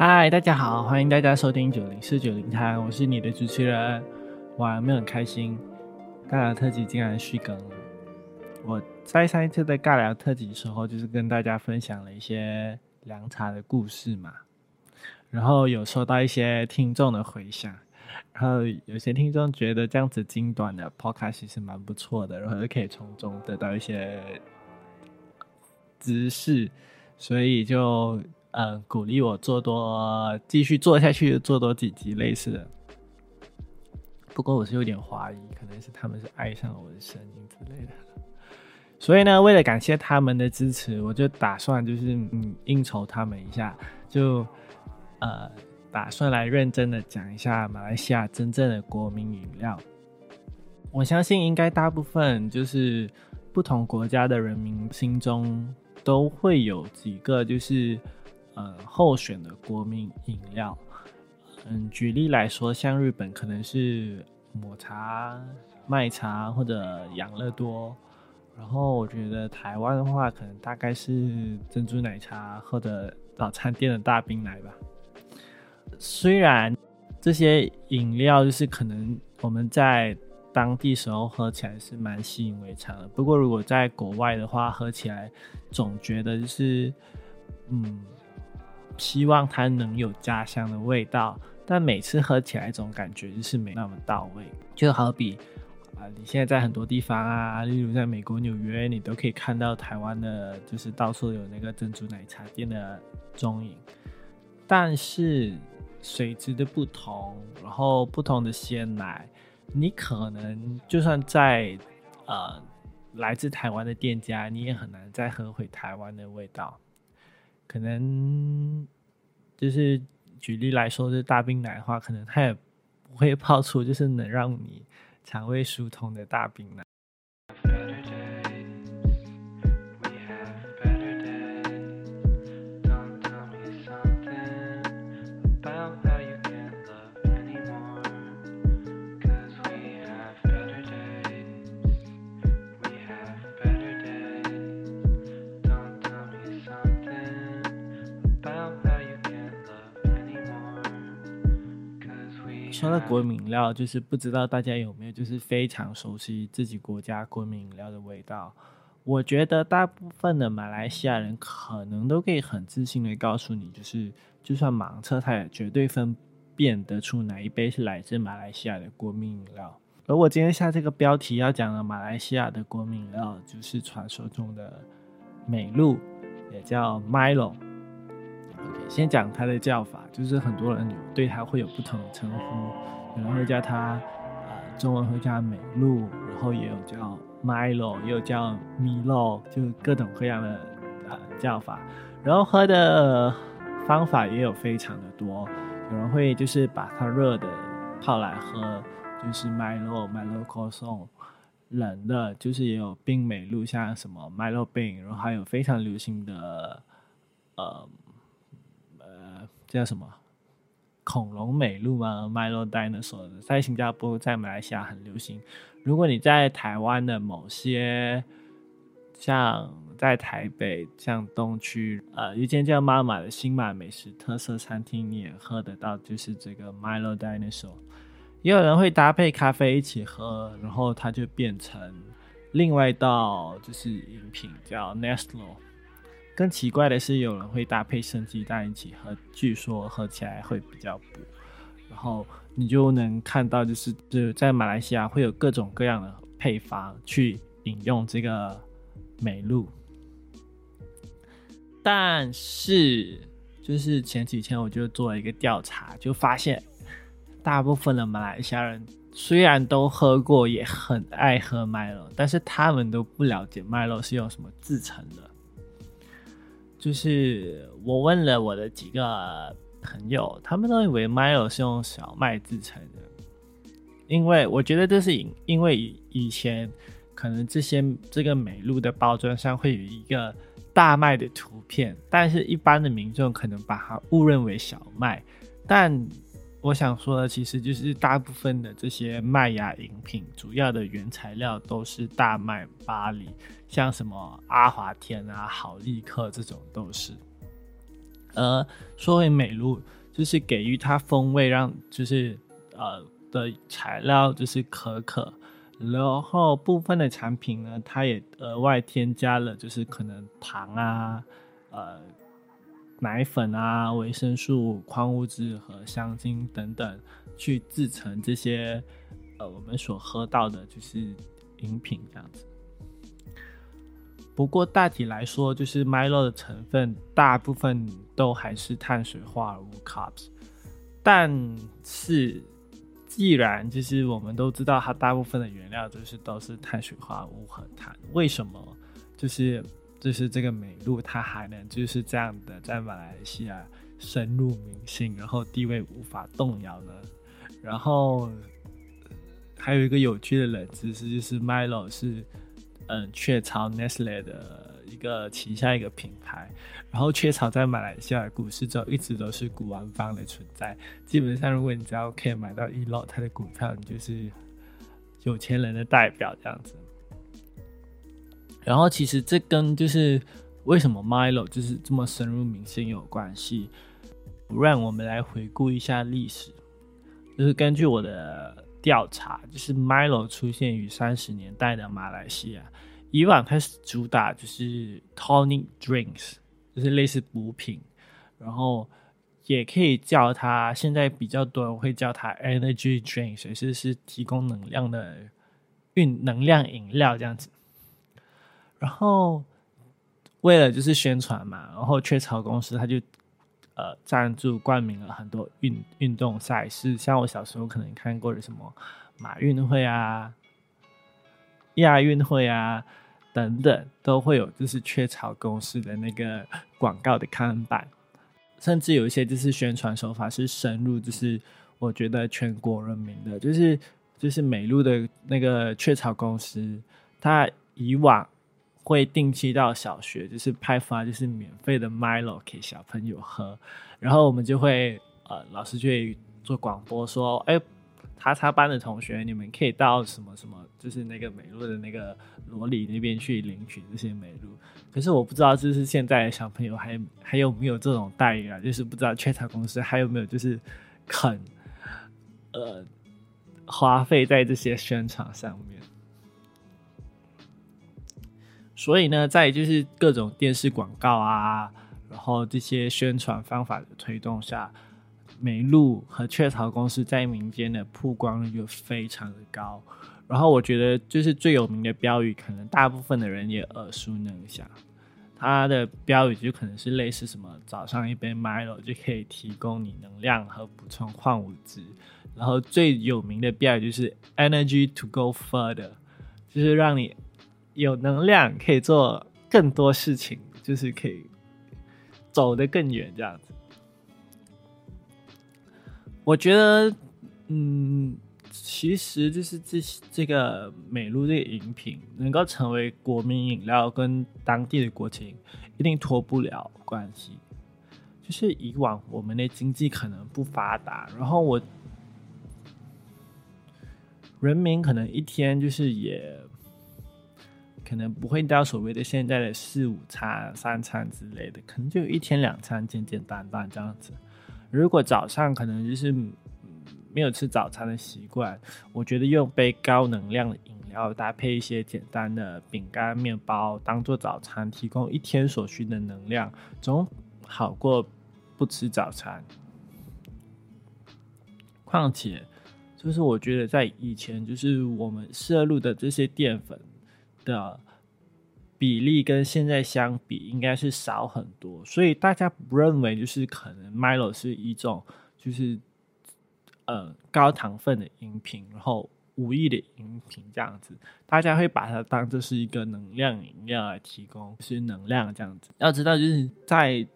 嗨，大家好，欢迎大家收听九零四九零台，我是你的主持人。哇，有没有很开心？尬聊特辑竟然续更了。我在上一次的尬聊特辑的时候，就是跟大家分享了一些凉茶的故事嘛，然后有收到一些听众的回响，然后有些听众觉得这样子精短的 podcast 其实蛮不错的，然后可以从中得到一些知识，所以就。嗯，鼓励我做多，继续做下去，做多几集类似的。不过我是有点怀疑，可能是他们是爱上了我的声音之类的。所以呢，为了感谢他们的支持，我就打算就是嗯应酬他们一下，就呃打算来认真的讲一下马来西亚真正的国民饮料。我相信应该大部分就是不同国家的人民心中都会有几个就是。呃，候选的国民饮料，嗯，举例来说，像日本可能是抹茶、麦茶或者养乐多，然后我觉得台湾的话，可能大概是珍珠奶茶或者早餐店的大冰奶吧。虽然这些饮料就是可能我们在当地时候喝起来是蛮吸引为常的，不过如果在国外的话，喝起来总觉得就是，嗯。希望它能有家乡的味道，但每次喝起来总感觉就是没那么到位。就好比啊，你现在在很多地方啊，例如在美国纽约，你都可以看到台湾的，就是到处有那个珍珠奶茶店的踪影。但是水质的不同，然后不同的鲜奶，你可能就算在呃来自台湾的店家，你也很难再喝回台湾的味道。可能就是举例来说，是大冰奶的话，可能它也不会泡出就是能让你肠胃疏通的大冰奶。说到国民饮料，就是不知道大家有没有就是非常熟悉自己国家国民饮料的味道。我觉得大部分的马来西亚人可能都可以很自信的告诉你，就是就算盲测，他也绝对分辨得出哪一杯是来自马来西亚的国民饮料。而我今天下这个标题要讲的马来西亚的国民饮料，就是传说中的美露，也叫 Milo。先讲它的叫法，就是很多人对它会有不同的称呼，有人会叫它，呃，中文会叫美露，然后也有叫 Milo，也有叫 Milo，就各种各样的呃叫法。然后喝的方法也有非常的多，有人会就是把它热的泡来喝，就是 Milo，Milo c o s o n 冷的就是也有冰美露，像什么 Milo 冰，然后还有非常流行的，呃。叫什么？恐龙美露吗？Milo Dinosaur 在新加坡、在马来西亚很流行。如果你在台湾的某些，像在台北、像东区，呃，一间叫妈妈的新马美食特色餐厅，你也喝得到，就是这个 Milo Dinosaur。也有人会搭配咖啡一起喝，然后它就变成另外一道就是饮品，叫 Nestle。更奇怪的是，有人会搭配生鸡蛋一起喝，据说喝起来会比较补。然后你就能看到，就是就在马来西亚会有各种各样的配方去饮用这个美露。但是，就是前几天我就做了一个调查，就发现大部分的马来西亚人虽然都喝过，也很爱喝麦乐，但是他们都不了解麦乐是用什么制成的。就是我问了我的几个朋友，他们都以为 Milo 是用小麦制成的，因为我觉得这是因因为以前可能这些这个美露的包装上会有一个大麦的图片，但是一般的民众可能把它误认为小麦，但。我想说的其实就是大部分的这些麦芽饮品，主要的原材料都是大麦、巴黎，像什么阿华田啊、好利克这种都是。呃，说回美露，就是给予它风味，让就是呃的材料就是可可，然后部分的产品呢，它也额外添加了就是可能糖啊，呃。奶粉啊、维生素、矿物质和香精等等，去制成这些呃我们所喝到的，就是饮品这样子。不过大体来说，就是 Milo 的成分大部分都还是碳水化合物 carbs。但是既然就是我们都知道，它大部分的原料就是都是碳水化合物和碳，为什么就是？就是这个美露，它还能就是这样的在马来西亚深入民心，然后地位无法动摇呢。然后还有一个有趣的冷知识，就是 Milo 是嗯雀巢 Nestle 的一个旗下一个品牌。然后雀巢在马来西亚股市中一直都是股王方的存在。基本上，如果你只要可以买到一楼它的股票，你就是有钱人的代表这样子。然后其实这跟就是为什么 Milo 就是这么深入民心有关系。不然我们来回顾一下历史，就是根据我的调查，就是 Milo 出现于三十年代的马来西亚。以往它是主打就是 tonic drinks，就是类似补品，然后也可以叫它，现在比较多人会叫它 energy drinks，也是是提供能量的运能量饮料这样子。然后，为了就是宣传嘛，然后雀巢公司他就呃赞助冠名了很多运运动赛事，像我小时候可能看过的什么马运会啊、亚运会啊等等，都会有就是雀巢公司的那个广告的看板，甚至有一些就是宣传手法是深入，就是我觉得全国人民的，就是就是美露的那个雀巢公司，它以往。会定期到小学，就是派发就是免费的 Milo 给小朋友喝，然后我们就会呃老师就会做广播说，哎，他他班的同学，你们可以到什么什么，就是那个美露的那个罗里那边去领取这些美露。可是我不知道，就是现在小朋友还还有没有这种待遇啊？就是不知道雀巢公司还有没有就是肯呃花费在这些宣传上面。所以呢，在就是各种电视广告啊，然后这些宣传方法的推动下，美露和雀巢公司在民间的曝光率就非常的高。然后我觉得就是最有名的标语，可能大部分的人也耳熟能详。它的标语就可能是类似什么“早上一杯 Milo 就可以提供你能量和补充矿物质”。然后最有名的标语就是 “Energy to go further”，就是让你。有能量可以做更多事情，就是可以走得更远这样子。我觉得，嗯，其实就是这这个美露这个饮品能够成为国民饮料，跟当地的国情一定脱不了关系。就是以往我们的经济可能不发达，然后我人民可能一天就是也。可能不会到所谓的现在的四五餐、三餐之类的，可能就一天两餐，简简单单这样子。如果早上可能就是没有吃早餐的习惯，我觉得用杯高能量的饮料搭配一些简单的饼干、面包当做早餐，提供一天所需的能量，总好过不吃早餐。况且，就是我觉得在以前，就是我们摄入的这些淀粉。的比例跟现在相比应该是少很多，所以大家不认为就是可能 Milo 是一种就是呃高糖分的饮品，然后无益的饮品这样子，大家会把它当做是一个能量饮料来提供，是能量这样子。要知道就是在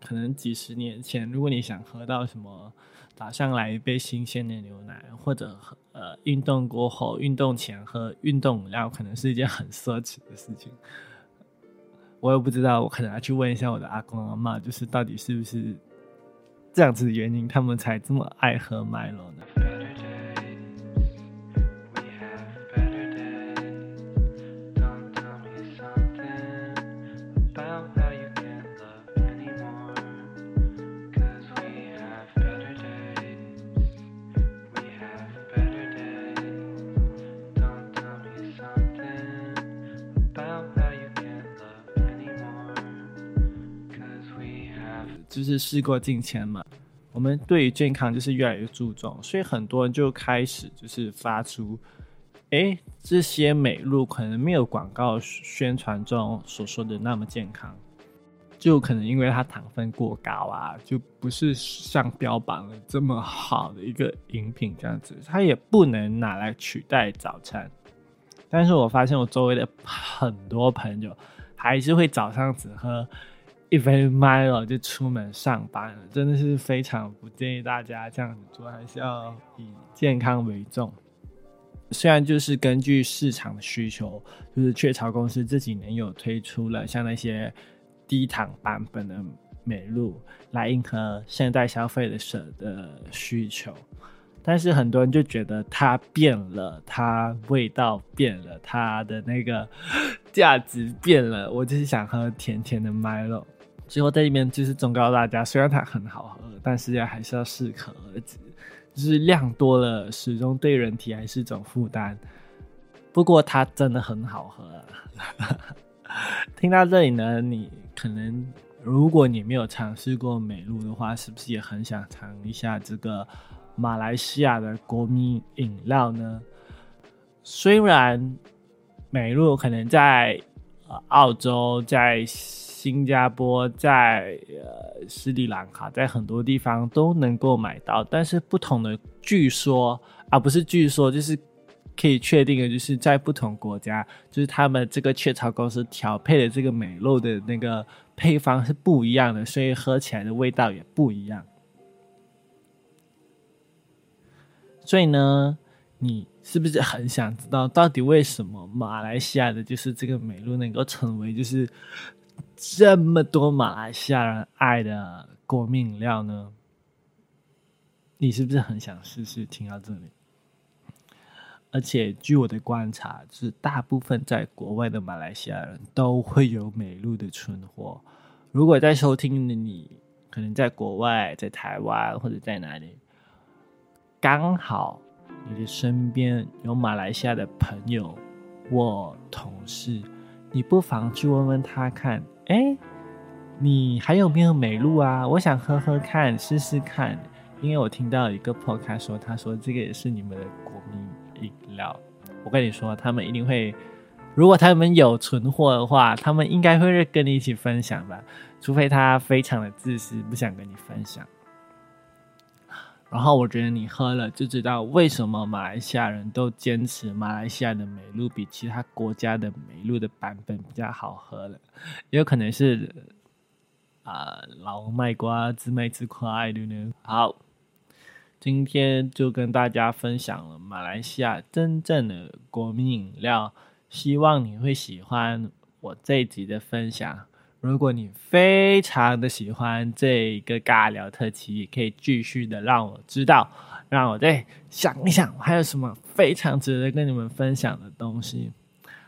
可能几十年前，如果你想喝到什么。早上来一杯新鲜的牛奶，或者呃运动过后、运动前喝运动饮料，可能是一件很奢侈的事情。我也不知道，我可能要去问一下我的阿公阿妈，就是到底是不是这样子的原因，他们才这么爱喝麦乐呢？就是事过境迁嘛，我们对于健康就是越来越注重，所以很多人就开始就是发出，哎，这些美露可能没有广告宣传中所说的那么健康。就可能因为它糖分过高啊，就不是像标榜的这么好的一个饮品这样子，它也不能拿来取代早餐。但是我发现我周围的很多朋友还是会早上只喝一杯 Milo 就出门上班了，真的是非常不建议大家这样子做，还是要以健康为重。虽然就是根据市场的需求，就是雀巢公司这几年有推出了像那些。低糖版本的美露来迎合现代消费者的需求，但是很多人就觉得它变了，它味道变了，它的那个 价值变了。我就是想喝甜甜的 Milo。最后在这边就是忠告大家，虽然它很好喝，但是要还是要适可而止，就是量多了始终对人体还是一种负担。不过它真的很好喝。听到这里呢，你可能如果你没有尝试过美露的话，是不是也很想尝一下这个马来西亚的国民饮料呢？虽然美露可能在澳洲、在新加坡、在呃斯里兰卡，在很多地方都能够买到，但是不同的据说啊，不是据说，就是。可以确定的就是在不同国家，就是他们这个雀巢公司调配的这个美露的那个配方是不一样的，所以喝起来的味道也不一样。所以呢，你是不是很想知道到底为什么马来西亚的就是这个美露能够成为就是这么多马来西亚人爱的国民饮料呢？你是不是很想试试？听到这里。而且据我的观察，是大部分在国外的马来西亚人都会有美露的存货。如果在收听的你，可能在国外、在台湾或者在哪里，刚好你的身边有马来西亚的朋友或同事，你不妨去问问他看，哎，你还有没有美露啊？我想喝喝看，试试看。因为我听到一个 podcast 说，他说这个也是你们的国民。饮料，我跟你说，他们一定会，如果他们有存货的话，他们应该会跟你一起分享吧，除非他非常的自私，不想跟你分享。然后我觉得你喝了就知道为什么马来西亚人都坚持马来西亚的美露比其他国家的美露的版本比较好喝了，也有可能是啊老卖瓜自卖自夸的呢。好。今天就跟大家分享了马来西亚真正的国民饮料，希望你会喜欢我这一集的分享。如果你非常的喜欢这个尬聊特辑，也可以继续的让我知道，让我再想一想还有什么非常值得跟你们分享的东西。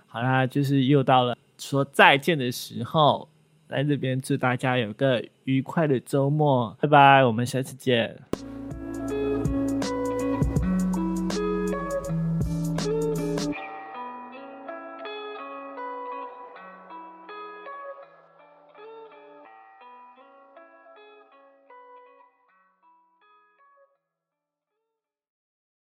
好啦，就是又到了说再见的时候，在这边祝大家有个愉快的周末，拜拜，我们下次见。